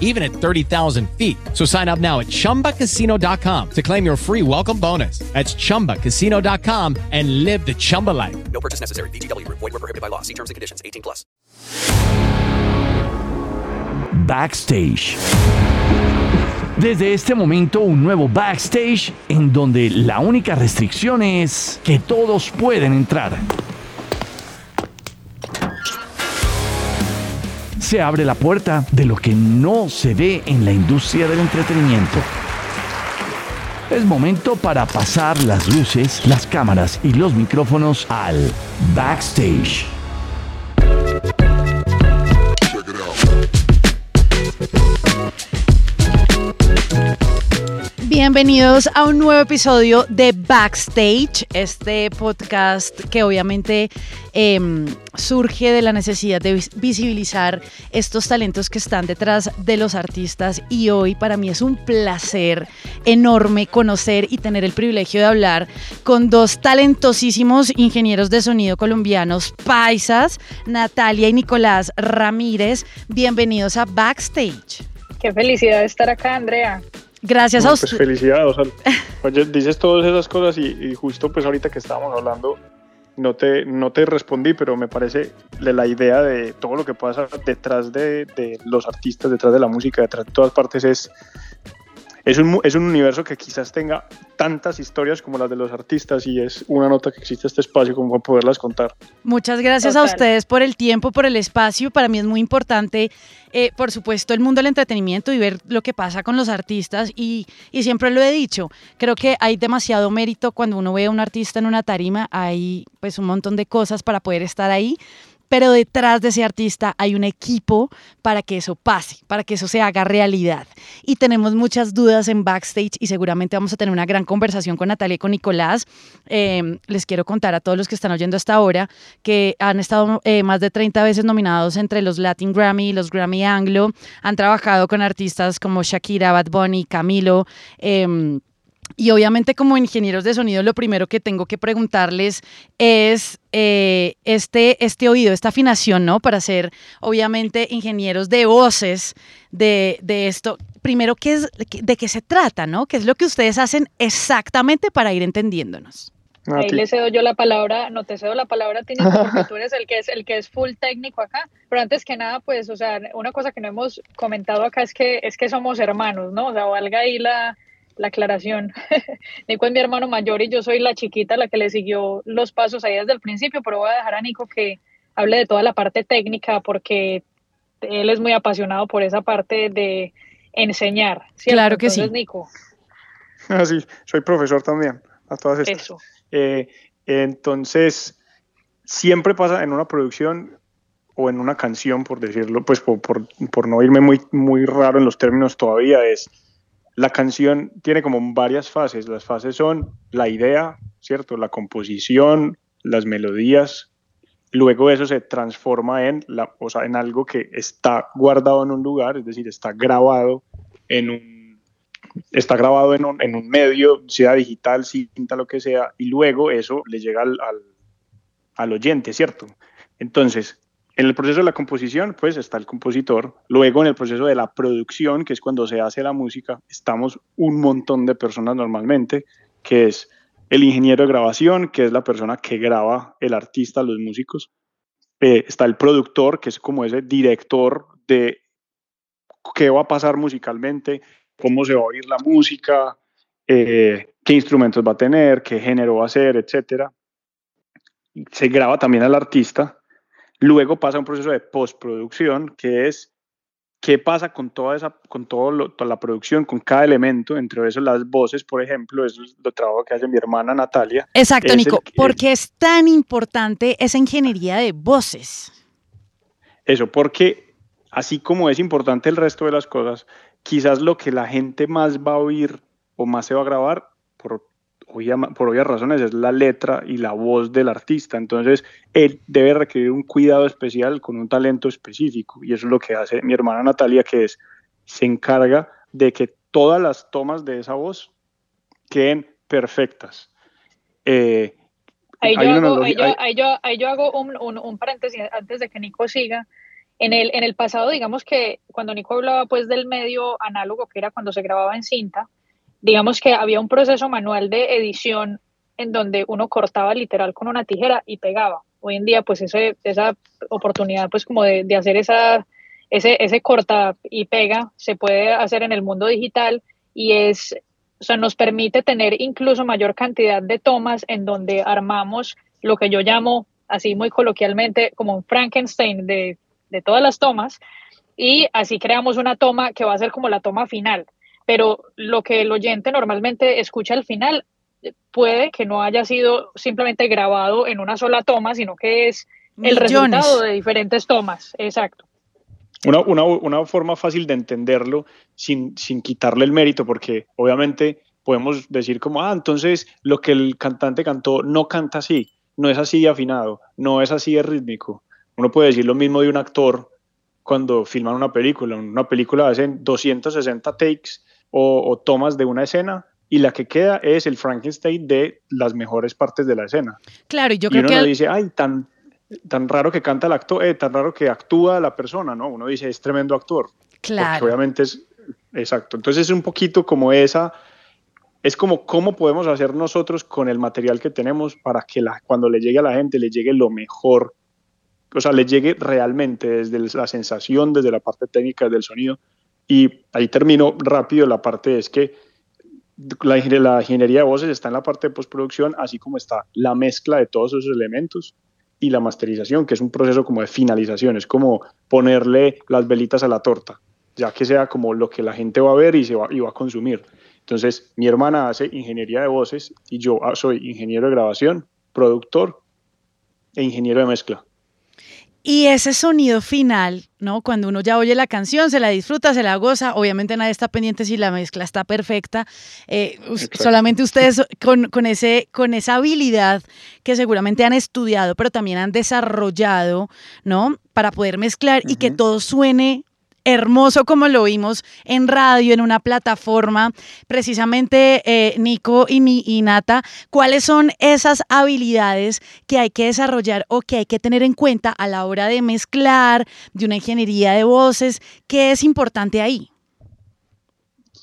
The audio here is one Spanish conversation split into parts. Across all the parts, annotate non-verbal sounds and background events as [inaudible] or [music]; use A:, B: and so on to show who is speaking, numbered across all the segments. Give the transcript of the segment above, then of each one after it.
A: even at 30,000 feet. So sign up now at chumbacasino.com to claim your free welcome bonus. That's chumbacasino.com and live the Chumba life.
B: No purchase necessary. VGW Group. Void were prohibited by law. See terms and conditions. 18 plus.
C: Backstage. Desde este momento un nuevo backstage en donde la única restricción es que todos pueden entrar. Se abre la puerta de lo que no se ve en la industria del entretenimiento. Es momento para pasar las luces, las cámaras y los micrófonos al backstage.
D: Bienvenidos a un nuevo episodio de Backstage, este podcast que obviamente em, surge de la necesidad de vis- visibilizar estos talentos que están detrás de los artistas y hoy para mí es un placer enorme conocer y tener el privilegio de hablar con dos talentosísimos ingenieros de sonido colombianos paisas, Natalia y Nicolás Ramírez. Bienvenidos a Backstage.
E: Qué felicidad estar acá, Andrea.
D: Gracias
F: No,
D: a
F: pues
D: ustedes.
F: felicidades. o sea, oye, dices todas esas cosas y, y justo pues ahorita que estábamos hablando no te, no te respondí, pero me parece la idea de todo lo que pasa detrás de, de los artistas, detrás de la música, detrás de todas partes es, es, un, es un universo que quizás tenga tantas historias como las de los artistas y es una nota que existe este espacio como para poderlas contar.
D: Muchas gracias a
E: Total.
D: ustedes por el tiempo, por el espacio. Para mí es muy importante, eh, por supuesto, el mundo del entretenimiento y ver lo que pasa con los artistas. Y, y siempre lo he dicho, creo que hay demasiado mérito cuando uno ve a un artista en una tarima. Hay pues un montón de cosas para poder estar ahí. Pero detrás de ese artista hay un equipo para que eso pase, para que eso se haga realidad. Y tenemos muchas dudas en backstage y seguramente vamos a tener una gran conversación con Natalia y con Nicolás. Eh, les quiero contar a todos los que están oyendo hasta ahora que han estado eh, más de 30 veces nominados entre los Latin Grammy y los Grammy Anglo. Han trabajado con artistas como Shakira, Bad Bunny, Camilo. em, y obviamente como ingenieros de sonido lo primero que tengo que preguntarles es eh, este, este oído, esta afinación, ¿no? Para ser obviamente ingenieros de voces de, de esto. Primero, ¿qué es, ¿de qué se trata, no? ¿Qué es lo que ustedes hacen exactamente para ir entendiéndonos?
E: Ahí le cedo yo la palabra, no te cedo la palabra a ti, Nico, porque [laughs] tú eres el que es el que es full técnico acá. Pero antes que nada, pues, o sea, una cosa que no hemos comentado acá es que es que somos hermanos, ¿no? O sea, valga ahí la, la aclaración. [laughs] Nico es mi hermano mayor y yo soy la chiquita, la que le siguió los pasos ahí desde el principio, pero voy a dejar a Nico que hable de toda la parte técnica porque él es muy apasionado por esa parte de enseñar. ¿cierto?
D: Claro que sí.
E: Entonces, Nico, [laughs]
F: Ah, sí, soy profesor también, a todas estas.
E: eso.
F: Eh, entonces, siempre pasa en una producción o en una canción, por decirlo, pues por, por- por no irme muy, muy raro en los términos todavía, es la canción tiene como varias fases. Las fases son la idea, ¿cierto? La composición, las melodías. Luego eso se transforma en, la, o sea, en algo que está guardado en un lugar, es decir, está grabado en un está grabado en un, en un medio, sea digital, cinta, lo que sea, y luego eso le llega al, al, al oyente, ¿cierto? Entonces, en el proceso de la composición, pues está el compositor. Luego, en el proceso de la producción, que es cuando se hace la música, estamos un montón de personas normalmente, que es el ingeniero de grabación, que es la persona que graba el artista, los músicos. Eh, está el productor, que es como ese director de qué va a pasar musicalmente, cómo se va a oír la música, eh, qué instrumentos va a tener, qué género va a ser, etc. Se graba también al artista. Luego pasa un proceso de postproducción, que es qué pasa con toda esa, con todo toda la producción, con cada elemento, entre eso las voces, por ejemplo, eso es lo trabajo que hace mi hermana Natalia.
D: Exacto,
F: Es
D: Nico.
F: el-
D: ¿Por qué es tan importante esa ingeniería de voces?
F: Eso, porque así como es importante el resto de las cosas, quizás lo que la gente más va a oír o más se va a grabar, obvia- por obvias razones, es la letra y la voz del artista. Entonces, él debe requerir un cuidado especial con un talento específico. Y eso es lo que hace mi hermana Natalia, que es, se encarga de que todas las tomas de esa voz queden perfectas. Eh,
E: Ahí yo, hago, ahí yo- ahí yo- ahí yo hago un, un- un paréntesis antes de que Nico siga. En el, en el pasado, digamos que cuando Nico hablaba pues del medio análogo, que era cuando se grababa en cinta, digamos que había un proceso manual de edición en donde uno cortaba literal con una tijera y pegaba. Hoy en día, pues ese, esa oportunidad pues como de, de hacer esa, ese, ese corta y pega se puede hacer en el mundo digital y es, o sea, nos permite tener incluso mayor cantidad de tomas en donde armamos lo que yo llamo, así muy coloquialmente, como un Frankenstein de, de todas las tomas y así creamos una toma que va a ser como la toma final. Pero lo que el oyente normalmente escucha al final eh, puede que no haya sido simplemente grabado en una sola toma, sino que es el
D: Millones.
E: resultado de diferentes tomas. Exacto.
F: Una, una, una forma fácil de entenderlo sin, sin quitarle el mérito, porque obviamente podemos decir como, ah, entonces lo que el cantante cantó no canta así, no es así de afinado, no es así de rítmico. Uno puede decir lo mismo de un actor cuando filman una película. En una película hacen 260 takes o, o tomas de una escena y la que queda es el Frankenstein de las mejores partes de la escena
D: Claro, y yo
F: y
D: creo
F: uno
D: que
F: no
D: al-
F: dice, ay, tan, tan raro que canta el actor, eh, tan raro que actúa la persona, ¿no? Uno dice, es tremendo actor. Porque
D: claro.
F: obviamente es, exacto. Entonces es un poquito como esa, es como cómo podemos hacer nosotros con el material que tenemos para que la, cuando le llegue a la gente le llegue lo mejor, o sea, le llegue realmente desde la sensación, desde la parte técnica, desde el sonido. Y ahí termino rápido la parte, es que la, ingenie- la ingeniería de voces está en la parte de postproducción, así como está la mezcla de todos esos elementos y la masterización, que es un proceso como de finalización, es como ponerle las velitas a la torta, ya que sea como lo que la gente va a ver y, se va, y va a consumir. Entonces, mi hermana hace ingeniería de voces y yo ah, soy ingeniero de grabación, productor e ingeniero de mezcla.
D: Y ese sonido final, ¿no? Cuando uno ya oye la canción, se la disfruta, se la goza, obviamente nadie está pendiente si la mezcla está perfecta. eh, solamente ustedes con, con, ese, con esa habilidad que seguramente han estudiado, pero también han desarrollado, ¿no? Para poder mezclar y que todo suene hermoso como lo vimos en radio, en una plataforma. Precisamente, eh, Nico y, Ni- y Nata, ¿cuáles son esas habilidades que hay que desarrollar o que hay que tener en cuenta a la hora de mezclar, de una ingeniería de voces? ¿Qué es importante ahí?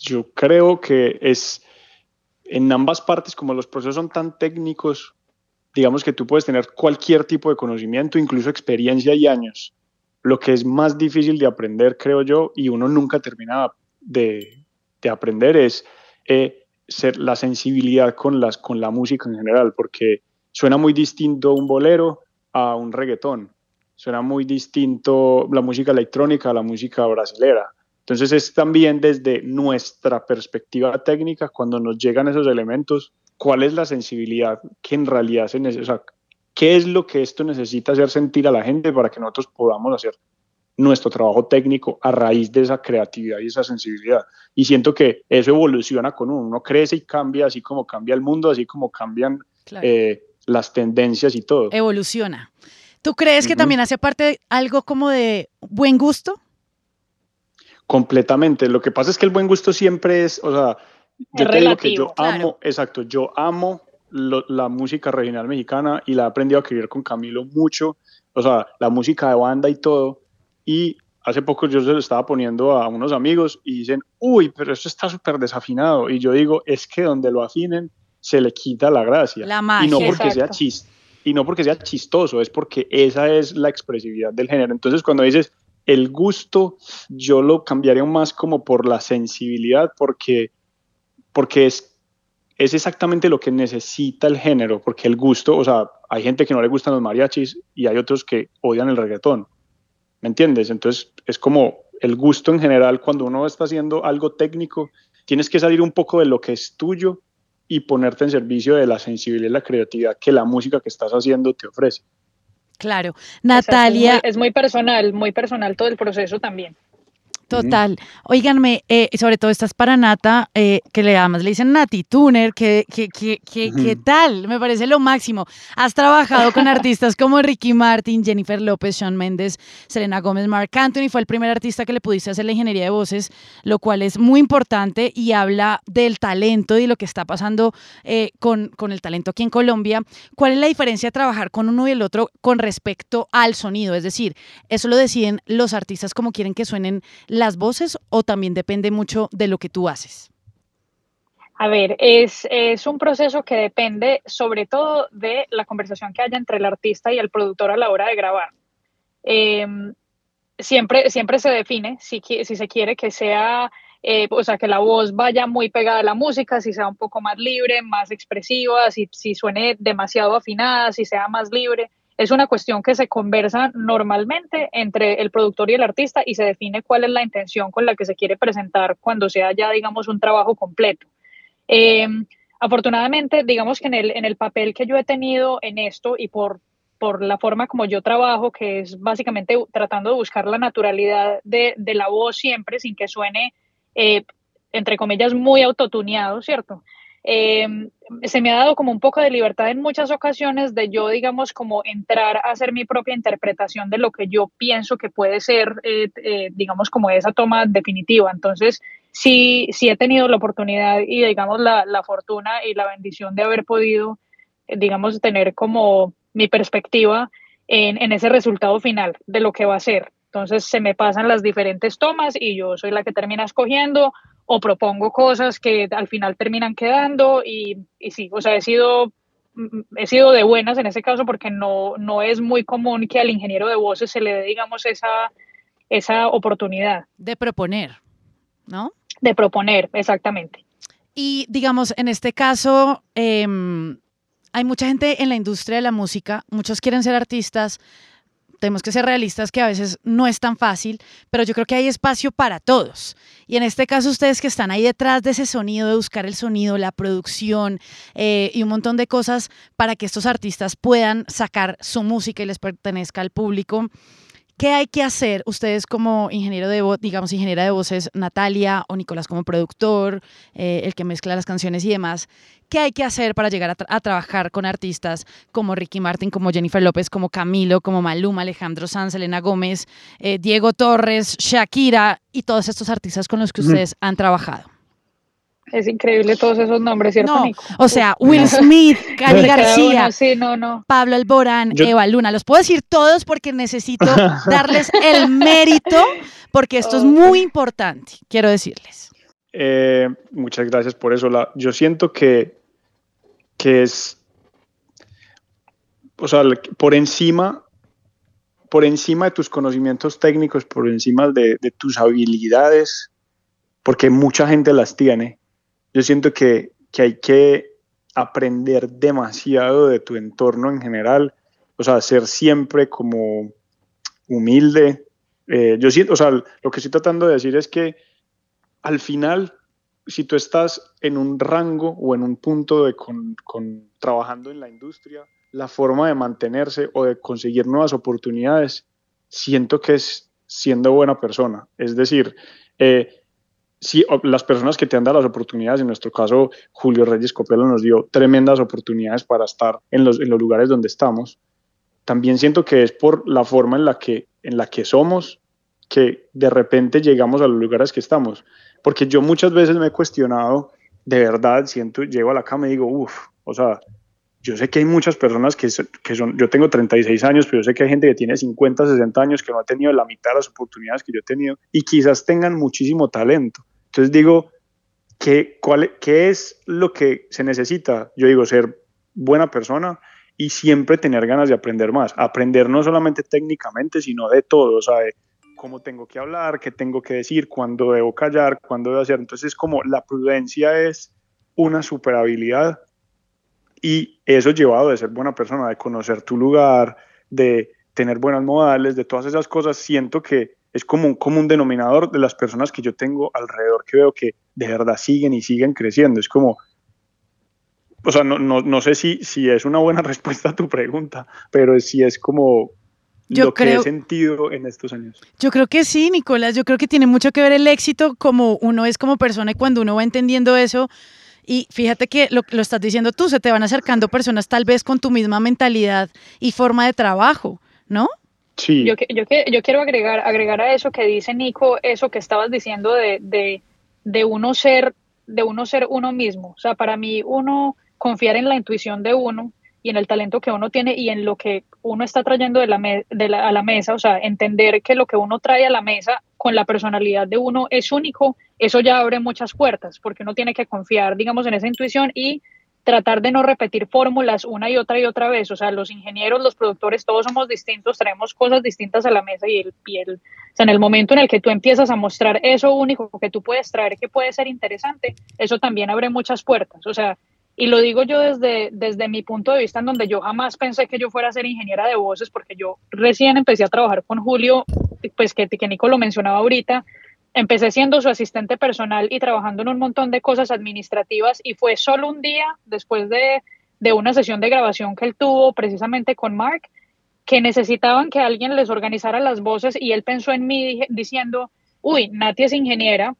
F: Yo creo que es en ambas partes, como los procesos son tan técnicos, digamos que tú puedes tener cualquier tipo de conocimiento, incluso experiencia y años. Lo que es más difícil de aprender, creo yo, y uno nunca termina de, de aprender, es eh, ser la sensibilidad con la música en general, porque suena muy distinto un bolero a un reggaetón, suena muy distinto la música electrónica a la música brasilera. Entonces es también desde nuestra perspectiva técnica, cuando nos llegan esos elementos, cuál es la sensibilidad que en realidad se necesita, qué es lo que esto necesita hacer sentir a la gente para que nosotros podamos hacer nuestro trabajo técnico a raíz de esa creatividad y esa sensibilidad. Y siento que eso evoluciona con uno, uno crece y cambia, así como cambia el mundo, así como cambian
D: Claro.
F: eh, las tendencias y todo.
D: Evoluciona. ¿Tú crees que
F: Ujú.
D: también hace parte de algo como de buen gusto?
F: Completamente. Lo que pasa es que el buen gusto siempre es, o sea, yo
E: Es
F: te digo que yo
E: relativo,
D: claro.
F: amo, exacto, yo amo lo- la música regional mexicana y la he aprendido a escribir con Camilo mucho, o sea, la música de banda y todo. Y hace poco yo se lo estaba poniendo a unos amigos y dicen, uy, pero esto está súper desafinado. Y yo digo, es que donde lo afinen se le quita la gracia.
D: La
F: y no
D: magia.
F: porque sea
E: Exacto.
F: chis y no porque sea chistoso, es porque esa es la expresividad del género. Entonces, cuando dices el gusto, yo lo cambiaría más como por la sensibilidad, porque, porque es es exactamente lo que necesita el género, porque el gusto, o sea, hay gente que no le gustan los mariachis y hay otros que odian el reggaetón. ¿Me entiendes? Entonces es como el gusto en general, cuando uno está haciendo algo técnico, tienes que salir un poco de lo que es tuyo y ponerte en servicio de la sensibilidad y la creatividad que la música que estás haciendo te ofrece.
D: Claro. Natalia,
E: Es muy, es muy personal, muy personal todo el proceso también.
D: Total. Óiganme, eh, sobre todo estas para Nata, eh, que le además le dicen Nati Tuner, que, que, que, que-
F: Ujú.
D: ¿qué tal? Me parece lo máximo. Has trabajado con artistas [laughs] como Ricky Martin, Jennifer López, Shawn Mendes, Selena Gómez, Mark Anthony. Fue el primer artista que le pudiste hacer la ingeniería de voces, lo cual es muy importante y habla del talento y lo que está pasando eh, con, con el talento aquí en Colombia. ¿Cuál es la diferencia de trabajar con uno y el otro con respecto al sonido? Es decir, ¿eso lo deciden los artistas como quieren que suenen las voces o también depende mucho de lo que tú haces?
E: A ver, es, es un proceso que depende sobre todo de la conversación que haya entre el artista y el productor a la hora de grabar. Eh, siempre, siempre se define si, si se quiere que sea, eh, o sea, que la voz vaya muy pegada a la música, si sea un poco más libre, más expresiva, si, si suene demasiado afinada, si sea más libre. Es una cuestión que se conversa normalmente entre el productor y el artista y se define cuál es la intención con la que se quiere presentar cuando sea ya, digamos, un trabajo completo. Eh, afortunadamente, digamos que en el, en el papel que yo he tenido en esto y por, por la forma como yo trabajo, que es básicamente tratando de buscar la naturalidad de, de la voz siempre, sin que suene, eh, entre comillas, muy autotuneado, ¿cierto? Eh, se me ha dado como un poco de libertad en muchas ocasiones de yo, digamos, como entrar a hacer mi propia interpretación de lo que yo pienso que puede ser, eh, eh, digamos, como esa toma definitiva. Entonces, sí, sí he tenido la oportunidad y, digamos, la, la fortuna y la bendición de haber podido, eh, digamos, tener como mi perspectiva en, en ese resultado final de lo que va a ser. Entonces, se me pasan las diferentes tomas y yo soy la que termina escogiendo o propongo cosas que al final terminan quedando y, y sí, o sea, he sido, mm, he sido de buenas en ese caso porque no, no es muy común que al ingeniero de voces se le dé, digamos, esa, esa oportunidad
D: De proponer, ¿no?
E: de proponer, exactamente.
D: Y digamos, en este caso, eh, hay mucha gente en la industria de la música, muchos quieren ser artistas, tenemos que ser realistas que a veces no es tan fácil, pero yo creo que hay espacio para todos. Y en este caso ustedes que están ahí detrás de ese sonido, de buscar el sonido, la producción eh, y un montón de cosas para que estos artistas puedan sacar su música y les pertenezca al público. ¿Qué hay que hacer ustedes como ingeniero de voz, digamos ingeniera de voces, Natalia o Nicolás como productor, eh, el que mezcla las canciones y demás? ¿Qué hay que hacer para llegar a, tra- a trabajar con artistas como Ricky Martin, como Jennifer López, como Camilo, como Maluma, Alejandro Sanz, Elena Gómez, eh, Diego Torres, Shakira y todos estos artistas con los que
F: Ujú.
D: ustedes han trabajado?
E: Es increíble todos esos nombres, ¿cierto,
D: No,
E: Nico?
D: o sea, Will Smith, [laughs] Cali García,
E: uno, sí, no, no.
D: Pablo Alborán,
F: Yo-
D: Eva Luna. Los puedo decir todos porque necesito [laughs] darles el mérito, porque esto es muy importante, quiero decirles.
F: Eh, muchas gracias por eso. La- yo siento que, que es, o sea, por encima, por encima de tus conocimientos técnicos, por encima de, de tus habilidades, porque mucha gente las tiene. Yo siento que, que hay que aprender demasiado de tu entorno en general, o sea, ser siempre como humilde. Eh, yo siento, o sea, lo que estoy tratando de decir es que al final, si tú estás en un rango o en un punto de con, con- trabajando en la industria, la forma de mantenerse o de conseguir nuevas oportunidades, siento que es siendo buena persona. Es decir, eh, o- las personas que te han dado las oportunidades, en nuestro caso Julio Reyes Copelo nos dio tremendas oportunidades para estar en los, en los lugares donde estamos, también siento que es por la forma en la que, en la que somos que de repente llegamos a los lugares que estamos. Porque yo muchas veces me he cuestionado, de verdad, siento, llego a la cama y digo, uff, o sea, yo sé que hay muchas personas que, que son, yo tengo 36 años, pero yo sé que hay gente que tiene 50, 60 años que no ha tenido la mitad de las oportunidades que yo he tenido y quizás tengan muchísimo talento. Entonces digo, ¿qué, cuál, ¿qué es lo que se necesita? Yo digo, ser buena persona y siempre tener ganas de aprender más. Aprender no solamente técnicamente, sino de todo, o sea, de cómo tengo que hablar, qué tengo que decir, cuándo debo callar, cuándo debo hacer. Entonces, como la prudencia es una super habilidad y eso llevado de ser buena persona, de conocer tu lugar, de tener buenas modales, de todas esas cosas, siento que es como un común denominador de las personas que yo tengo alrededor que veo que de verdad siguen y siguen creciendo. Es como, o sea, no, no, no sé si, si es una buena [laughs] respuesta a tu pregunta, pero si es como
D: Yo
F: lo
D: creo-
F: que he sentido en estos años.
D: Yo creo que sí, Nicolás. Yo creo que tiene mucho que ver el éxito como uno es como persona y cuando uno va entendiendo eso. Y fíjate que lo, lo estás diciendo tú, se te van acercando personas tal vez con tu misma mentalidad y forma de trabajo, ¿no?
F: Sí,
E: Yo, que- yo, que- yo quiero agregar, agregar a eso que dice Nico, eso que estabas diciendo de, de, de uno ser, de uno ser uno mismo. O sea, para mí uno confiar en la intuición de uno y en el talento que uno tiene y en lo que uno está trayendo de la a la mesa, o sea, entender que lo que uno trae a la mesa con la personalidad de uno es único, eso ya abre muchas puertas, porque uno tiene que confiar, digamos, en esa intuición y tratar de no repetir fórmulas una y otra y otra vez. O sea, los ingenieros, los productores, todos somos distintos, traemos cosas distintas a la mesa y el, y el- o sea, en el momento en el que tú empiezas a mostrar eso único que tú puedes traer, que puede ser interesante, eso también abre muchas puertas. O sea, y lo digo yo desde, desde mi punto de vista, en donde yo jamás pensé que yo fuera a ser ingeniera de voces, porque yo recién empecé a trabajar con Julio, pues que, que Nico lo mencionaba ahorita, empecé siendo su asistente personal y trabajando en un montón de cosas administrativas y fue solo un día después de, de una sesión de grabación que él tuvo precisamente con Mark, que necesitaban que alguien les organizara las voces y él pensó en mí diciendo, uy, Nati es ingeniera,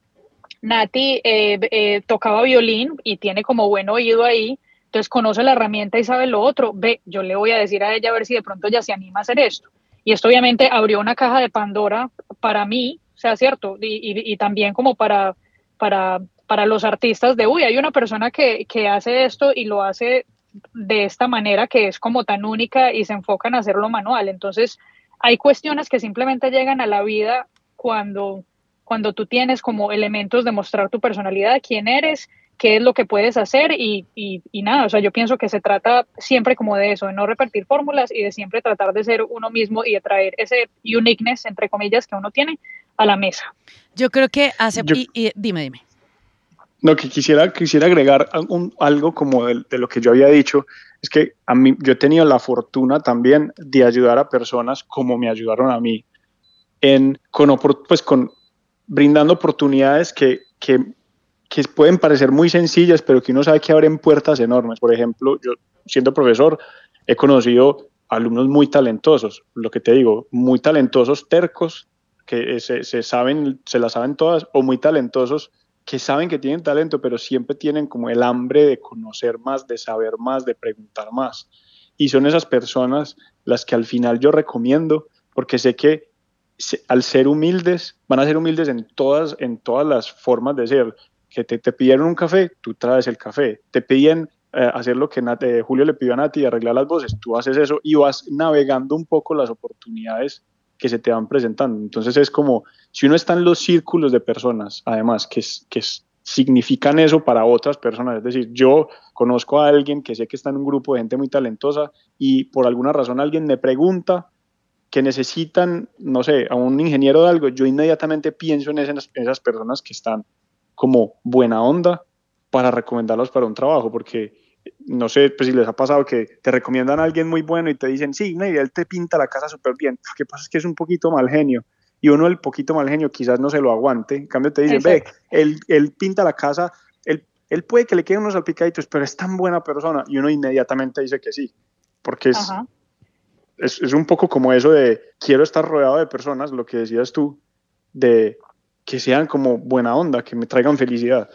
E: Nati eh, eh, tocaba violín y tiene como buen oído ahí, entonces conoce la herramienta y sabe lo otro, ve, yo le voy a decir a ella a ver si de pronto ella se anima a hacer esto. Y esto obviamente abrió una caja de Pandora para mí, sea, cierto, y, y- y también como para, para, para los artistas de, uy, hay una persona que, que hace esto y lo hace de esta manera que es como tan única y se enfoca en hacerlo manual. Entonces, hay cuestiones que simplemente llegan a la vida cuando, cuando tú tienes como elementos de mostrar tu personalidad, quién eres, qué es lo que puedes hacer y, y, y nada, o sea, yo pienso que se trata siempre como de eso, de no repetir fórmulas y de siempre tratar de ser uno mismo y de traer ese uniqueness, entre comillas, que uno tiene a la mesa.
D: Yo creo que hace...
F: Yo-
D: y- y- dime, dime.
F: No, que quisiera, quisiera agregar un- algo como de, de lo que yo había dicho, es que a mí, yo he tenido la fortuna también de ayudar a personas como me ayudaron a mí, en, con, pues con, brindando oportunidades que, que, que pueden parecer muy sencillas, pero que uno sabe que abren puertas enormes. Por ejemplo, yo siendo profesor he conocido alumnos muy talentosos, lo que te digo, muy talentosos, tercos, que se, se saben, se las saben todas, o muy talentosos que saben que tienen talento, pero siempre tienen como el hambre de conocer más, de saber más, de preguntar más. Y son esas personas las que al final yo recomiendo, porque sé que al ser humildes, van a ser humildes en todas, en todas las formas de ser. Que te, te pidieron un café, tú traes el café. Te piden eh, hacer lo que eh, Julio le pidió a Nati, arreglar las voces, tú haces eso y vas navegando un poco las oportunidades que se te van presentando. Entonces es como, si uno está en los círculos de personas, además, que, que significan eso para otras personas, es decir, yo conozco a alguien que sé que está en un grupo de gente muy talentosa y por alguna razón alguien me pregunta que necesitan, no sé, a un ingeniero de algo, yo inmediatamente pienso en esas, en esas personas que están como buena onda para recomendarlos para un trabajo, porque no sé pues, si les ha pasado que te recomiendan a alguien muy bueno y te dicen, sí, no, y él te pinta la casa súper bien. Lo que pasa es que es un poquito mal genio. Y uno, el poquito mal genio, quizás no se lo aguante. En cambio, te dicen, ve, él, él pinta la casa, él, él puede que le queden unos salpicaditos, pero es tan buena persona. Y uno inmediatamente dice que sí. Porque es,
E: Ajá.
F: Es, es un poco como eso de quiero estar rodeado de personas, lo que decías tú, de que sean como buena onda, que me traigan felicidad.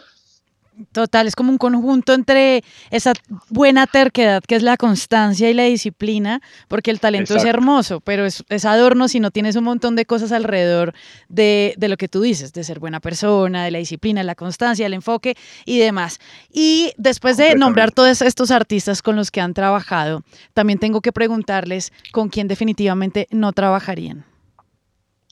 D: Total, es como un conjunto entre esa buena terquedad que es la constancia y la disciplina, porque el talento es hermoso, pero es, es adorno si no tienes un montón de cosas alrededor de, de lo que tú dices, de ser buena persona, de la disciplina, de la constancia, el enfoque y demás. Y después de nombrar todos estos artistas con los que han trabajado, también tengo que preguntarles con quién definitivamente no trabajarían.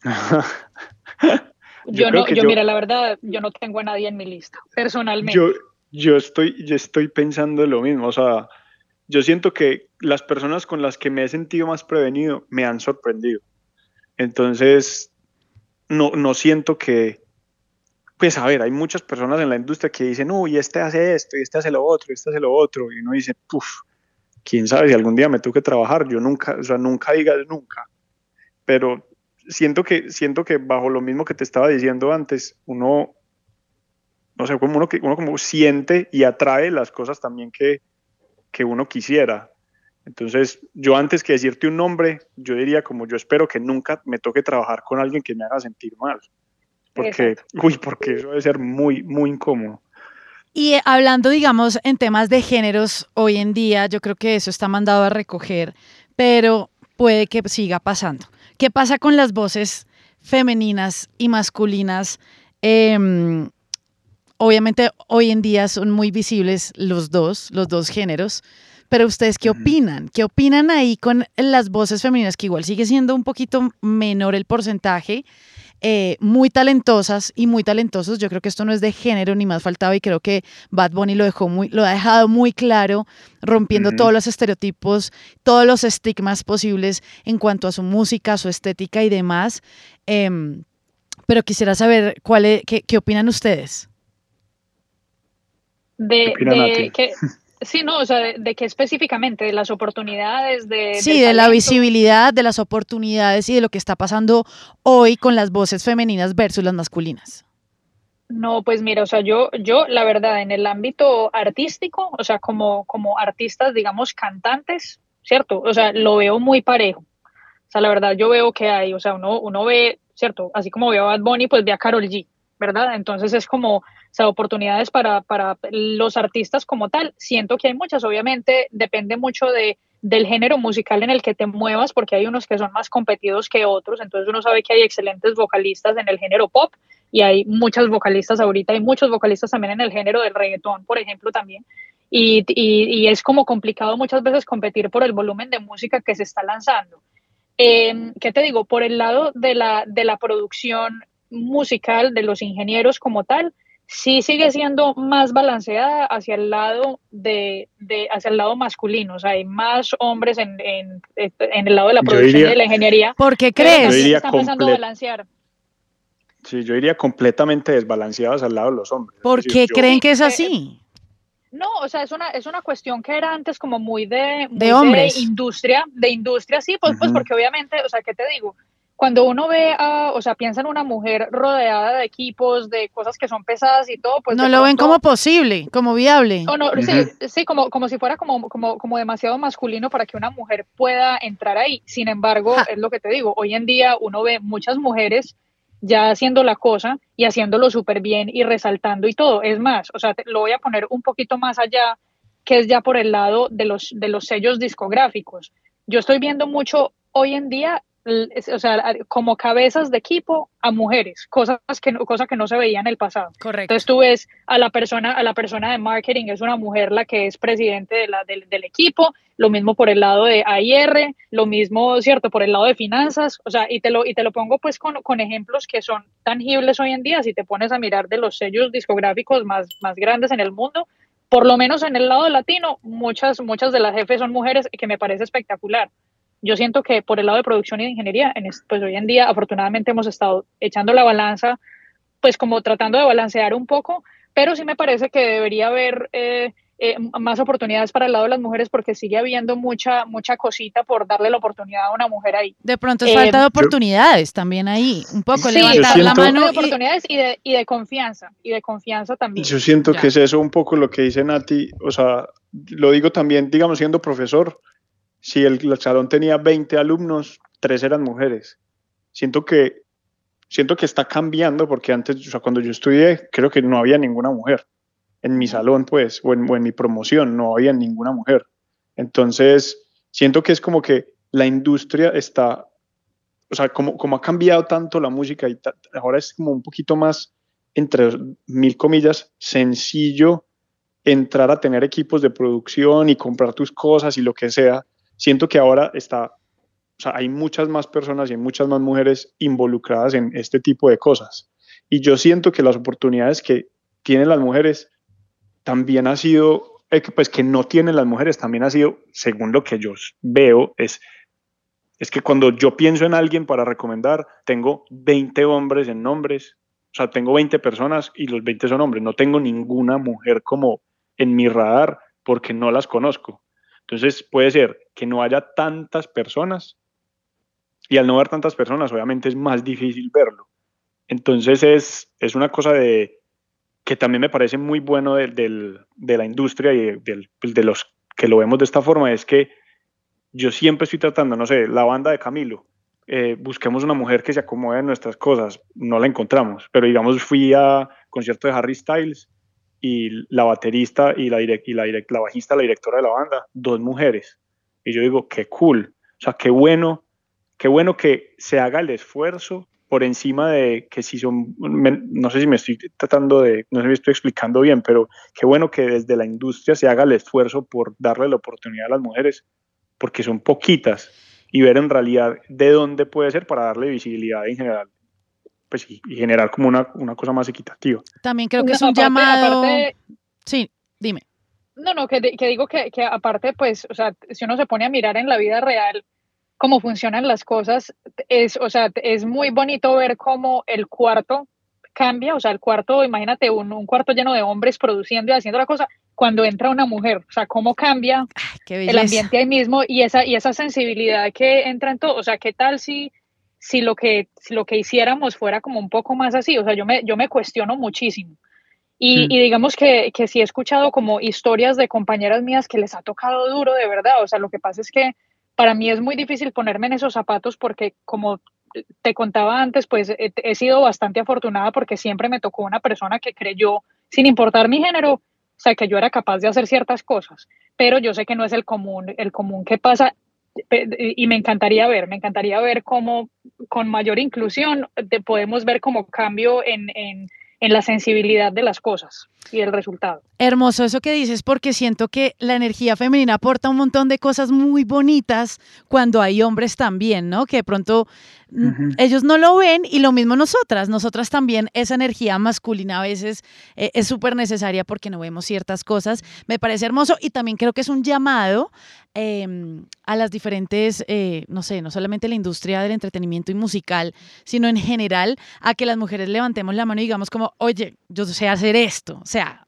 D: [laughs]
F: Yo
E: no,
F: yo-
E: mira, la verdad, yo no tengo a nadie en mi lista, personalmente.
F: Yo, yo, estoy, yo estoy pensando lo mismo, o sea, yo siento que las personas con las que me he sentido más prevenido me han sorprendido. Entonces, no, no siento que, pues a ver, hay muchas personas en la industria que dicen, uy, este hace esto, y este hace lo otro, y este hace lo otro, y uno dice, puff, quién sabe si algún día me toque trabajar, yo nunca, o sea, nunca digas nunca, pero siento que, siento que bajo lo mismo que te estaba diciendo antes, uno, no sé, como uno, que- uno como siente y atrae las cosas también que, que uno quisiera. Entonces, yo antes que decirte un nombre, yo diría como yo espero que nunca me toque trabajar con alguien que me haga sentir mal. Porque, uy, porque eso debe ser muy, muy incómodo.
D: Y eh, hablando, digamos, en temas de géneros, hoy en día yo creo que eso está mandado a recoger, pero puede que siga pasando. ¿Qué pasa con las voces femeninas y masculinas? Em, obviamente hoy en día son muy visibles los dos, los dos géneros, pero ustedes qué opinan? ¿Qué opinan ahí con las voces femeninas, que igual sigue siendo un poquito menor el porcentaje? Eh, muy talentosas y muy talentosos. Yo creo que esto no es de género ni más faltaba y creo que Bad Bunny lo dejó muy, lo ha dejado muy claro, rompiendo todos los estereotipos, todos los estigmas posibles en cuanto a su música, su estética y demás. Em, pero quisiera saber cuál es- qué, qué opinan ustedes.
E: De,
F: ¿Qué
E: de que, [laughs] sí, no, o sea, de, de qué específicamente, de las oportunidades, de...
D: Sí, de la visibilidad, de las oportunidades y de lo que está pasando hoy con las voces femeninas versus las masculinas.
E: No, pues mira, o sea, yo, yo la verdad, en el ámbito artístico, o sea, como, como artistas, digamos, cantantes, ¿cierto? O sea, lo veo muy parejo. O sea, la verdad, yo veo que hay, o sea, uno, uno ve, ¿cierto? Así como veo a Bad Bunny, pues ve a Karol G, ¿verdad? Entonces es como, o sea, oportunidades para, para los artistas como tal. Siento que hay muchas, obviamente, depende mucho de, del género musical en el que te muevas, porque hay unos que son más competidos que otros, entonces uno sabe que hay excelentes vocalistas en el género pop, y hay muchas vocalistas ahorita, hay muchos vocalistas también en el género del reggaetón, por ejemplo, también. Y, y, es como complicado muchas veces competir por el volumen de música que se está lanzando. Eh, ¿Qué te digo? Por el lado de la, de la producción musical, de los ingenieros como tal, sí sigue siendo más balanceada hacia el lado de, de hacia el lado masculino. O sea, hay más hombres en, en, en el lado de la producción
F: diría-
E: y de la ingeniería.
D: ¿Por qué
E: pero
F: Yo
D: crees?
F: diría
E: se está empezando a balancear.
F: Sí, yo iría completamente desbalanceados al lado de los hombres.
D: ¿Por qué
F: yo-
D: creen que es
E: eh,
D: así?
E: No, o sea, es una, es una cuestión que era antes como muy de, muy
D: De hombres.
E: industria, de industria, sí, pues, pues porque obviamente, o sea, ¿qué te digo? Cuando uno ve a, o sea, piensa en una mujer rodeada de equipos, de cosas que son pesadas y todo, pues
D: no lo ven como posible, como viable.
E: o no, sí, como, como si fuera como, como, como demasiado masculino para que una mujer pueda entrar ahí. Sin embargo,
D: Ja.
E: es lo que te digo, hoy en día uno ve muchas mujeres ya haciendo la cosa y haciéndolo súper bien y resaltando y todo. Es más, o sea, te- lo voy a poner un poquito más allá, que es ya por el lado de los, de los sellos discográficos. Yo estoy viendo mucho hoy en día, o sea, como cabezas de equipo a mujeres, cosas que, no- cosa que no se veía en el pasado.
D: Correcto.
E: Entonces tú ves a la persona, a la persona de marketing, es una mujer la que es presidente de la, del, del equipo, lo mismo por el lado de AIR, lo mismo, cierto, por el lado de finanzas, o sea, y te lo, y te lo pongo pues con, con ejemplos que son tangibles hoy en día, si te pones a mirar de los sellos discográficos más, más grandes en el mundo, por lo menos en el lado latino, muchas, muchas de las jefes son mujeres, que me parece espectacular. Yo siento que por el lado de producción y de ingeniería, en es- pues hoy en día afortunadamente hemos estado echando la balanza, pues como tratando de balancear un poco, pero sí me parece que debería haber eh, eh, más oportunidades para el lado de las mujeres porque sigue habiendo mucha, mucha cosita por darle la oportunidad a una mujer ahí.
D: De pronto es
E: Eh,
D: falta de
F: yo-
D: oportunidades también ahí, un poco
E: Sí,
D: levantar la
F: siento-
D: mano.
E: de
D: y-
E: oportunidades y de, y de confianza, y de confianza también.
F: Yo siento
D: Ya.
F: que es eso un poco lo que dice Nati, o sea, lo digo también, digamos, siendo profesor, si el, el salón tenía 20 alumnos, tres eran mujeres. Siento que, siento que está cambiando porque antes, o sea, cuando yo estudié, creo que no había ninguna mujer. En mi salón, pues, o en, o en mi promoción, no había ninguna mujer. Entonces, siento que es como que la industria está, o sea, como, como ha cambiado tanto la música y ta- ahora es como un poquito más entre mil comillas, sencillo entrar a tener equipos de producción y comprar tus cosas y lo que sea. Siento que ahora está, o sea, hay muchas más personas y hay muchas más mujeres involucradas en este tipo de cosas. Y yo siento que las oportunidades que tienen las mujeres también ha sido, eh, pues que no tienen las mujeres, también ha sido, según lo que yo veo, es, es que cuando yo pienso en alguien para recomendar, tengo 20 hombres en nombres, o sea, tengo 20 personas y los 20 son hombres. No tengo ninguna mujer como en mi radar porque no las conozco. Entonces puede ser que no haya tantas personas y al no haber tantas personas obviamente es más difícil verlo. Entonces es, es una cosa de que también me parece muy bueno de, de la industria y de, pues, de los que lo vemos de esta forma, es que yo siempre estoy tratando, no sé, la banda de Camilo, eh, busquemos una mujer que se acomode en nuestras cosas, no la encontramos, pero digamos fui a concierto de Harry Styles y la baterista y la, y la, la bajista, la directora de la banda, dos mujeres. Y yo digo, qué cool, o sea, qué bueno, qué bueno que se haga el esfuerzo por encima de que si son, no sé si me estoy tratando de, no sé si me estoy explicando bien, pero qué bueno que desde la industria se haga el esfuerzo por darle la oportunidad a las mujeres, porque son poquitas, y ver en realidad de dónde puede ser para darle visibilidad en general pues, y, generar como una, una, cosa más equitativa.
D: También creo que es un llamado... sí, dime.
E: No, no, que, que digo que, que, aparte, pues, o sea, si uno se pone a mirar en la vida real cómo funcionan las cosas, es, o sea, es muy bonito ver cómo el cuarto cambia, o sea, el cuarto, imagínate, un, un cuarto lleno de hombres produciendo y haciendo la cosa, cuando entra una mujer, o sea, cómo cambia el ambiente ahí mismo y esa, y esa sensibilidad que entra en todo, o sea, ¿qué tal si si lo que, si lo que hiciéramos fuera como un poco más así, o sea, yo me, yo me cuestiono muchísimo. Y, y digamos que, que sí he escuchado como historias de compañeras mías que les ha tocado duro de verdad, o sea, lo que pasa es que para mí es muy difícil ponerme en esos zapatos porque como te contaba antes, pues he, he sido bastante afortunada porque siempre me tocó una persona que creyó, sin importar mi género, o sea, que yo era capaz de hacer ciertas cosas, pero yo sé que no es el común, el común que pasa y me encantaría ver, me encantaría ver cómo con mayor inclusión podemos ver como cambio en, en, en la sensibilidad de las cosas y el resultado.
D: Hermoso eso que dices porque siento que la energía femenina aporta un montón de cosas muy bonitas cuando hay hombres también, ¿no? Que de pronto mm, ellos no lo ven y lo mismo nosotras. Nosotras también esa energía masculina a veces eh, es súper necesaria porque no vemos ciertas cosas. Me parece hermoso y también creo que es un llamado em, a las diferentes, eh, no sé, no solamente la industria del entretenimiento y musical, sino en general a que las mujeres levantemos la mano y digamos como, oye, yo sé hacer esto. O sea,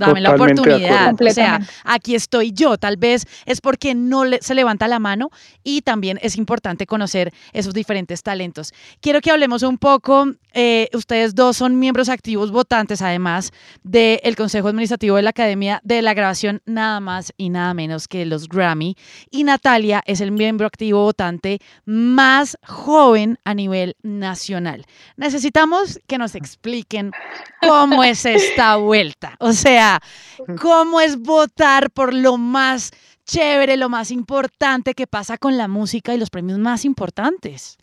D: dame la oportunidad. O sea, aquí estoy yo. Tal vez es porque no se levanta la mano y también es importante conocer esos diferentes talentos. Quiero que hablemos un poco. Eh, ustedes dos son miembros activos votantes, además del Consejo Administrativo de la Academia de la Grabación, nada más y nada menos que los Grammy. Y Natalia es el miembro activo votante más joven a nivel nacional. Necesitamos que nos expliquen cómo es esta vuelta. O sea, [laughs] cómo es votar por lo más chévere, lo más importante que pasa con la música y los premios más importantes.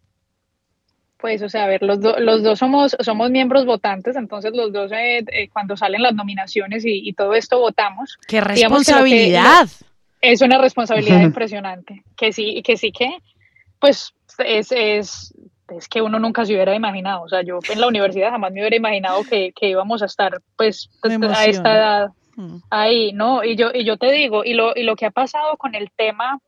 E: Pues, o sea, a ver, los, los dos somos, somos miembros votantes, entonces los dos eh, eh, cuando salen las nominaciones y, todo esto votamos.
D: ¡Qué responsabilidad!
E: es una responsabilidad [laughs] impresionante, que sí, que sí que, pues, es, es, es que uno nunca se hubiera imaginado. O sea, yo en la universidad jamás me hubiera imaginado que, que íbamos a estar, pues, a esta edad mm. ahí, ¿no? Y yo, y yo te digo, y lo, y lo que ha pasado con el tema,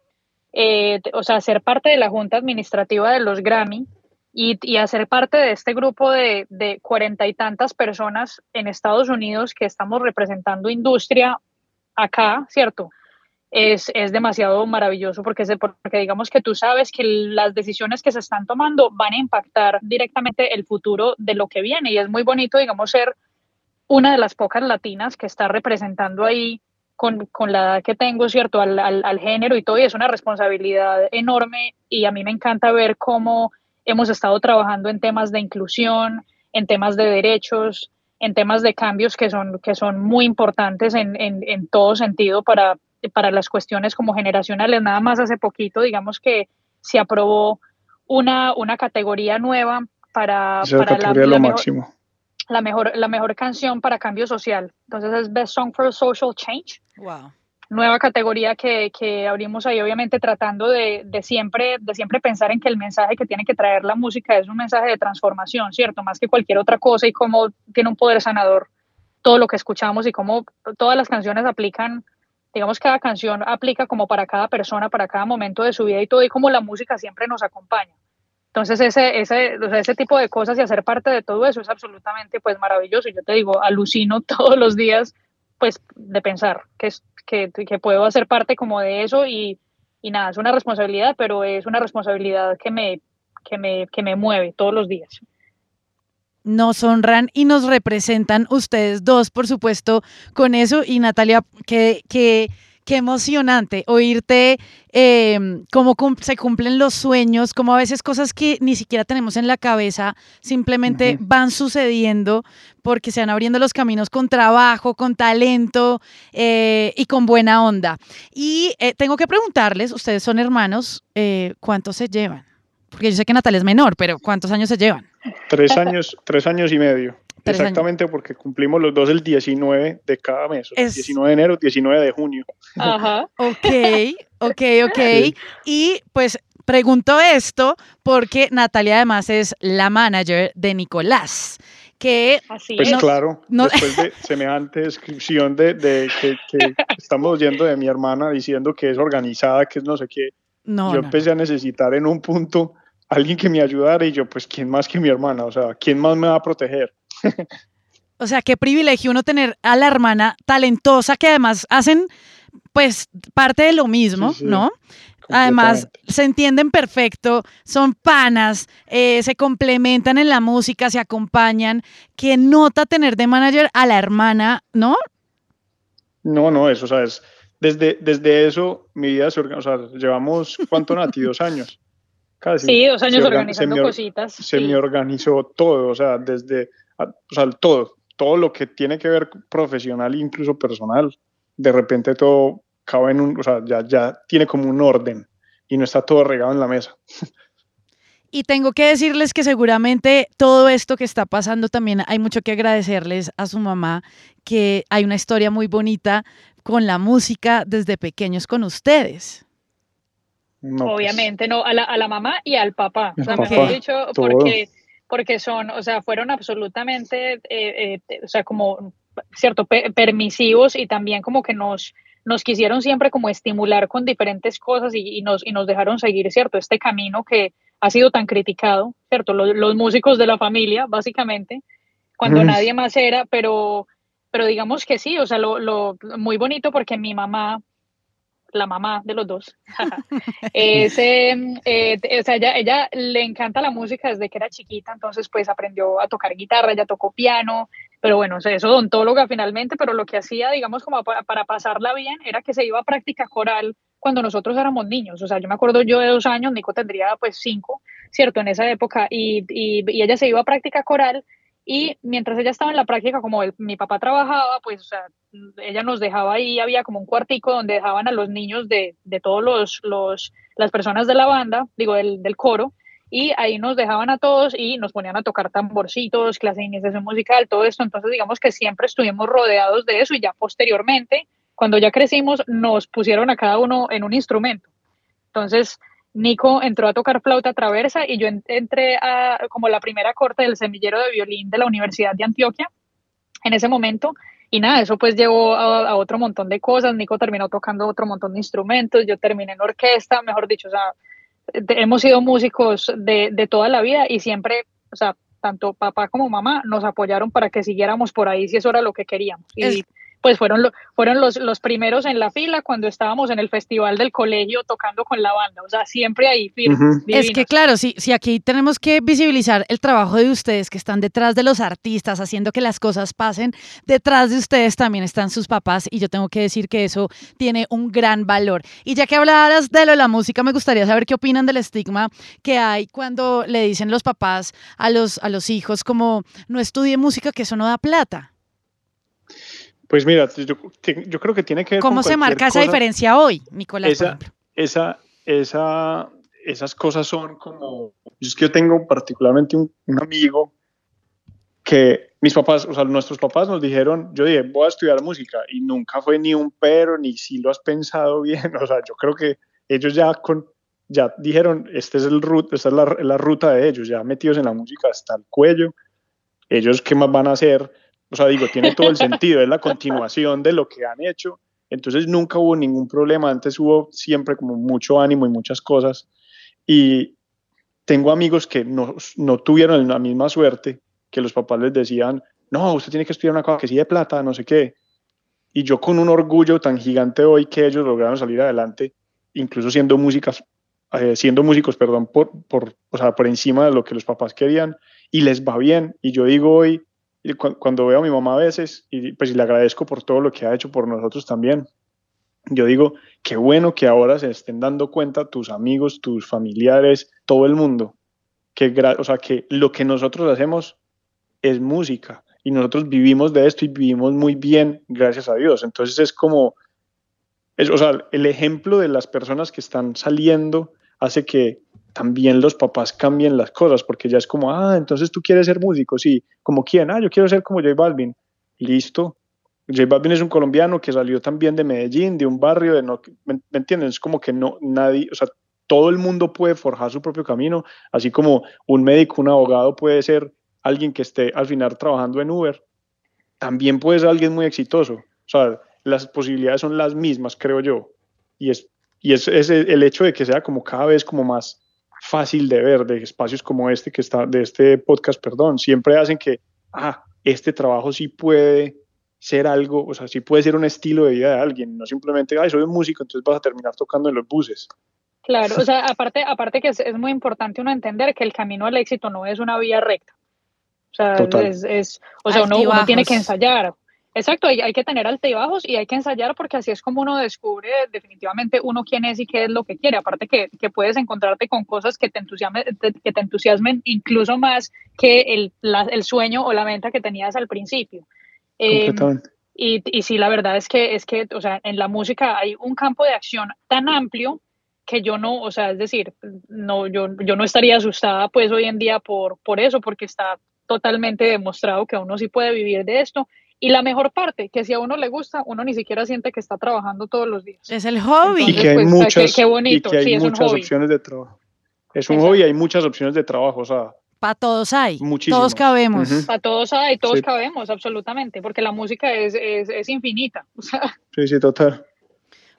E: eh, o sea, ser parte de la Junta Administrativa de los Grammy y, y hacer parte de este grupo de cuarenta y tantas personas en Estados Unidos que estamos representando industria acá, ¿cierto? Es, es, demasiado maravilloso porque, porque digamos que tú sabes que las decisiones que se están tomando van a impactar directamente el futuro de lo que viene y es muy bonito, digamos, ser una de las pocas latinas que está representando ahí con, con la edad que tengo, ¿cierto?, al, al, al, género y todo, y es una responsabilidad enorme y a mí me encanta ver cómo hemos estado trabajando en temas de inclusión, en temas de derechos, en temas de cambios que son, que son muy importantes en, en, en todo sentido para, para las cuestiones como generacionales. Nada más hace poquito, digamos que se aprobó una, una categoría nueva para, para la, la, mejor, la, mejor, la mejor canción para cambio social. Entonces es Best Song for Social Change.
D: Wow.
E: Nueva categoría que, que abrimos ahí, obviamente tratando de, de, siempre, de siempre pensar en que el mensaje que tiene que traer la música es un mensaje de transformación, ¿cierto? Más que cualquier otra cosa y cómo tiene un poder sanador todo lo que escuchamos y cómo todas las canciones aplican digamos, cada canción aplica como para cada persona, para cada momento de su vida y todo, y como la música siempre nos acompaña. Entonces ese, ese, ese tipo de cosas y hacer parte de todo eso es absolutamente pues maravilloso. Yo te digo, alucino [laughs] todos los días pues de pensar que, que, que puedo hacer parte como de eso y, y nada, es una responsabilidad, pero es una responsabilidad que me, que me, que me mueve todos los días
D: nos honran y nos representan ustedes dos, por supuesto, con eso. Y Natalia, que, que, qué emocionante oírte eh, cómo se cumplen los sueños, cómo a veces cosas que ni siquiera tenemos en la cabeza simplemente van sucediendo porque se van abriendo los caminos con trabajo, con talento eh, y con buena onda. Y eh, tengo que preguntarles, ustedes son hermanos, ¿cuántos se llevan? Porque yo sé que Natalia es menor, pero ¿cuántos años se llevan?
F: Tres años, [laughs] tres años y medio. Exactamente, porque cumplimos los dos el 19 de cada mes. 19 de enero, 19 de junio.
E: Ajá.
D: ok, ok, ok. [laughs] Y pues pregunto esto porque Natalia además es la manager de Nicolás. Que
F: pues claro, [laughs] después de semejante descripción de, de que, estamos oyendo de mi hermana diciendo que es organizada, que es no sé qué, yo empecé a necesitar en un punto alguien que me ayudara y yo, pues, ¿quién más que mi hermana? O sea, ¿quién más me va a proteger?
D: o sea, qué privilegio uno tener a la hermana talentosa que además hacen, pues, parte de lo mismo, ¿no? Además, se entienden perfecto, son panas, eh, se complementan en la música, se acompañan. ¿Qué nota tener de manager a la hermana, no?
F: No, no, eso, ¿sabes? Desde, desde eso, mi vida se organizó, o sea, llevamos, ¿cuánto, Nati? [laughs] Dos años.
E: Casi. Sí, dos años organizando cositas.
F: Se me organizó todo, o sea, desde, o sea, todo, todo lo que tiene que ver profesional e incluso personal, de repente todo cabe en un, o sea, ya, ya tiene como un orden y no está todo regado en la mesa.
D: Y tengo que decirles que seguramente todo esto que está pasando también hay mucho que agradecerles a su mamá, que hay una historia muy bonita con la música desde pequeños con ustedes.
E: Pues. Obviamente, no, a la, a la, mamá y al papá. O sea, mejor dicho, porque, porque son, o sea, fueron absolutamente, eh, eh, o sea, como, cierto, permisivos y también como que nos, nos quisieron siempre como estimular con diferentes cosas y, nos, y nos dejaron seguir, ¿cierto? Este camino que ha sido tan criticado, ¿cierto? Los, los músicos de la familia, básicamente, cuando nadie más era, pero, pero digamos que sí, o sea, lo, lo muy bonito porque mi mamá, la mamá de los dos. [laughs] Ese, eh, o sea, ella, ella le encanta la música desde que era chiquita, entonces pues aprendió a tocar guitarra, ya tocó piano, pero bueno, o sea, es odontóloga finalmente, pero lo que hacía, digamos, como para, para, pasarla bien, era que se iba a práctica coral cuando nosotros éramos niños. O sea, yo me acuerdo yo de dos años, Nico tendría pues cinco, ¿cierto? En esa época, y, y, y ella se iba a práctica coral y mientras ella estaba en la práctica, como mi papá trabajaba, pues ella nos dejaba ahí, había como un cuartico donde dejaban a los niños de, de todos los, los, las personas de la banda, digo, del, del coro, y ahí nos dejaban a todos y nos ponían a tocar tamborcitos, clase de iniciación musical, todo esto. Entonces, digamos que siempre estuvimos rodeados de eso y ya posteriormente, cuando ya crecimos, nos pusieron a cada uno en un instrumento. Entonces, Nico entró a tocar flauta traversa y yo entré a como la primera corte del semillero de violín de la Universidad de Antioquia en ese momento. Y nada, eso pues llevó a, otro montón de cosas. Nico terminó tocando otro montón de instrumentos, yo terminé en orquesta, mejor dicho, o sea, hemos sido músicos de, de toda la vida y siempre, o sea, tanto papá como mamá nos apoyaron para que siguiéramos por ahí si eso era lo que queríamos. Y, pues fueron, fueron los, los primeros en la fila cuando estábamos en el festival del colegio tocando con la banda, o sea, siempre ahí
D: Es que claro, si, si aquí tenemos que visibilizar el trabajo de ustedes que están detrás de los artistas, haciendo que las cosas pasen, detrás de ustedes también están sus papás y yo tengo que decir que eso tiene un gran valor. Y ya que hablabas de lo de la música, me gustaría saber qué opinan del estigma que hay cuando le dicen los papás a los, a los hijos como no estudie música, que eso no da plata.
F: Pues mira, yo, yo, creo que tiene que ver
D: ¿Cómo se marca esa diferencia hoy, Nicolás?
F: Esa, esa, esa, esas cosas son como... Es que yo tengo particularmente un, un, amigo que mis papás, o sea, nuestros papás nos dijeron, yo dije, voy a estudiar música y nunca fue ni un pero, ni si lo has pensado [laughs] bien, o sea, yo creo que ellos ya con... Ya dijeron, este es el esta es la, la ruta de ellos, ya metidos en la música hasta el cuello. Ellos, ¿qué más van a hacer? O sea, digo, tiene todo el sentido, es la continuación de lo que han hecho. Entonces nunca hubo ningún problema, antes hubo siempre como mucho ánimo y muchas cosas. Y tengo amigos que no, no tuvieron la misma suerte, que los papás les decían, no, usted tiene que estudiar una cosa que sí de plata, no sé qué. Y yo con un orgullo tan gigante hoy que ellos lograron salir adelante, incluso siendo músicas, eh, siendo músicos, perdón, por, por, o sea, por encima de lo que los papás querían, y les va bien. Y yo digo hoy, cuando veo a mi mamá a veces, y pues y le agradezco por todo lo que ha hecho por nosotros también, yo digo, qué bueno que ahora se estén dando cuenta tus amigos, tus familiares, todo el mundo, que, o sea, que lo que nosotros hacemos es música y nosotros vivimos de esto y vivimos muy bien, gracias a Dios. Entonces es como, es, o sea, el ejemplo de las personas que están saliendo hace que también los papás cambien las cosas, porque ya es como, ah, entonces tú quieres ser músico, sí, como quién, ah, yo quiero ser como J Balvin, listo. J Balvin es un colombiano que salió también de Medellín, de un barrio, de no, ¿me, me entienden? Es como que no, nadie, o sea, todo el mundo puede forjar su propio camino, así como un médico, un abogado puede ser alguien que esté al final trabajando en Uber, también puede ser alguien muy exitoso. O sea, las posibilidades son las mismas, creo yo. Y es, y es, es el hecho de que sea como cada vez como más fácil de ver, de espacios como este que está, de este podcast, perdón, siempre hacen que, ah, este trabajo sí puede ser algo, o sea, sí puede ser un estilo de vida de alguien, no simplemente, ay, soy un músico, entonces vas a terminar tocando en los buses.
E: Claro, o [laughs] sea, aparte, aparte que es, es muy importante uno entender que el camino al éxito no es una vía recta. O sea, es, es- o sea uno, uno tiene que ensayar. Exacto, hay, hay que tener altibajos y hay que ensayar porque así es como uno descubre definitivamente uno quién es y qué es lo que quiere. Aparte que, que puedes encontrarte con cosas que te, entusiasmen, que te entusiasmen incluso más que el, la- el sueño o la meta que tenías al principio. Eh,
F: Completamente.
E: y, y sí, la verdad es que, es que, o sea, en la música hay un campo de acción tan amplio que yo no, o sea, es decir, no, yo, yo no estaría asustada pues hoy en día por, por eso, porque está totalmente demostrado que uno sí puede vivir de esto. Y la mejor parte, que si a uno le gusta, uno ni siquiera siente que está trabajando todos los días.
D: Es el hobby.
F: y
E: Entonces,
F: que hay
E: pues,
F: muchas,
E: qué bonito,
F: y que hay
E: sí, es un
F: muchas
E: hobby.
F: opciones de trabajo. Es un
E: Exacto.
F: hobby y hay muchas opciones de trabajo, o sea,
D: Para todos hay.
F: Muchísimos.
D: Todos cabemos.
F: Ujú.
E: A todos hay, todos
F: Sí.
E: cabemos, absolutamente, porque la música es, es, es infinita. O sea,
F: sí, sí, total.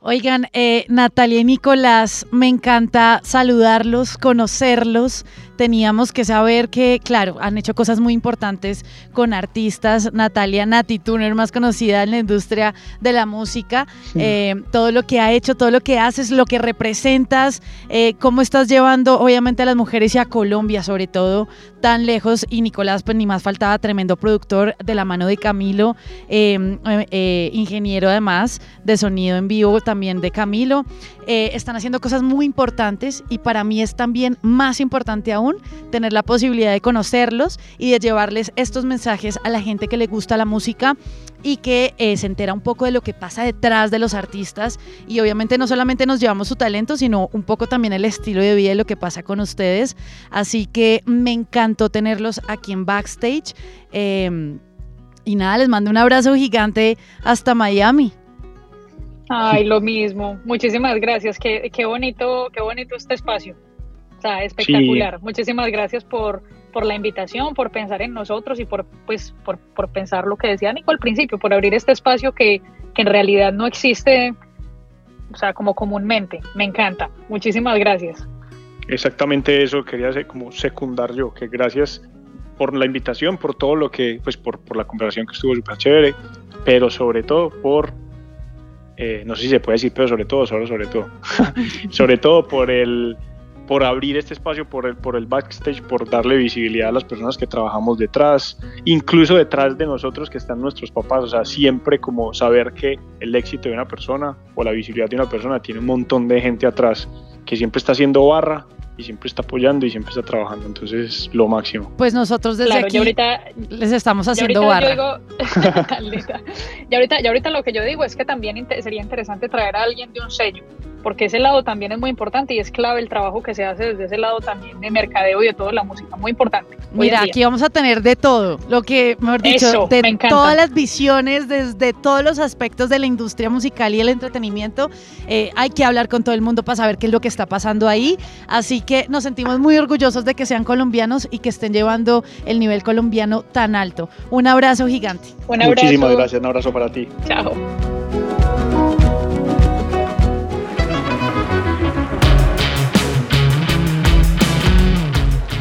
D: Oigan, eh, Natalia y Nicolás, me encanta saludarlos, conocerlos. Teníamos que saber que, claro, han hecho cosas muy importantes con artistas. Natalia Nati Tuner, más conocida en la industria de la música. Eh, todo lo que ha hecho, todo lo que haces, lo que representas, eh, cómo estás llevando, obviamente, a las mujeres y a Colombia, sobre todo, tan lejos. Y Nicolás, pues ni más faltaba, tremendo productor de la mano de Camilo, eh, eh, eh, ingeniero además de sonido en vivo también de Camilo. Eh, están haciendo cosas muy importantes y para mí es también más importante aún tener la posibilidad de conocerlos y de llevarles estos mensajes a la gente que le gusta la música y que eh, se entera un poco de lo que pasa detrás de los artistas y obviamente no solamente nos llevamos su talento, sino un poco también el estilo de vida y lo que pasa con ustedes. Así que me encantó tenerlos aquí en backstage. Eh, y nada, les mando un abrazo gigante hasta Miami.
E: Ay, lo mismo. Muchísimas gracias. Qué, qué bonito, qué bonito este espacio. O sea, espectacular. Muchísimas gracias por, por la invitación, por pensar en nosotros y por, pues, por, por pensar lo que decía Nico al principio, por abrir este espacio que, que en realidad no existe, o sea, como comúnmente. Me encanta. Muchísimas gracias.
F: Exactamente eso quería como secundar yo, que gracias por la invitación, por todo lo que, pues por, por la conversación que estuvo súper chévere, pero sobre todo por, eh, no sé si se puede decir, pero sobre todo, solo sobre todo, [laughs] sobre todo por el, por abrir este espacio, por el, por el backstage, por darle visibilidad a las personas que trabajamos detrás, incluso detrás de nosotros que están nuestros papás, o sea, siempre como saber que el éxito de una persona o la visibilidad de una persona tiene un montón de gente atrás que siempre está haciendo barra y siempre está apoyando y siempre está trabajando, entonces lo máximo.
D: Pues nosotros desde
E: claro,
D: aquí
E: ahorita,
D: les estamos haciendo
E: ahorita
D: barra.
E: yo digo, [laughs] y ahorita, y ahorita lo que yo digo es que también sería interesante traer a alguien de un sello, porque ese lado también es muy importante y es clave el trabajo que se hace desde ese lado también de mercadeo y de toda la música, muy importante.
D: Mira, aquí vamos a tener de todo, lo que, mejor dicho,
E: Eso, me
D: de
E: encanta.
D: todas las visiones, desde todos los aspectos de la industria musical y el entretenimiento. Eh, hay que hablar con todo el mundo para saber qué es lo que está pasando ahí. Así que nos sentimos muy orgullosos de que sean colombianos y que estén llevando el nivel colombiano tan alto. Un abrazo gigante.
E: Un abrazo.
F: Muchísimas gracias, un abrazo para ti.
E: Chao.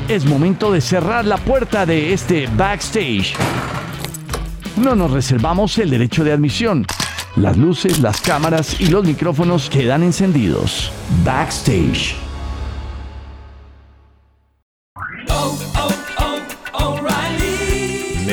C: Es momento de cerrar la puerta de este backstage. No nos reservamos el derecho de admisión. Las luces, las cámaras y los micrófonos quedan encendidos. Backstage.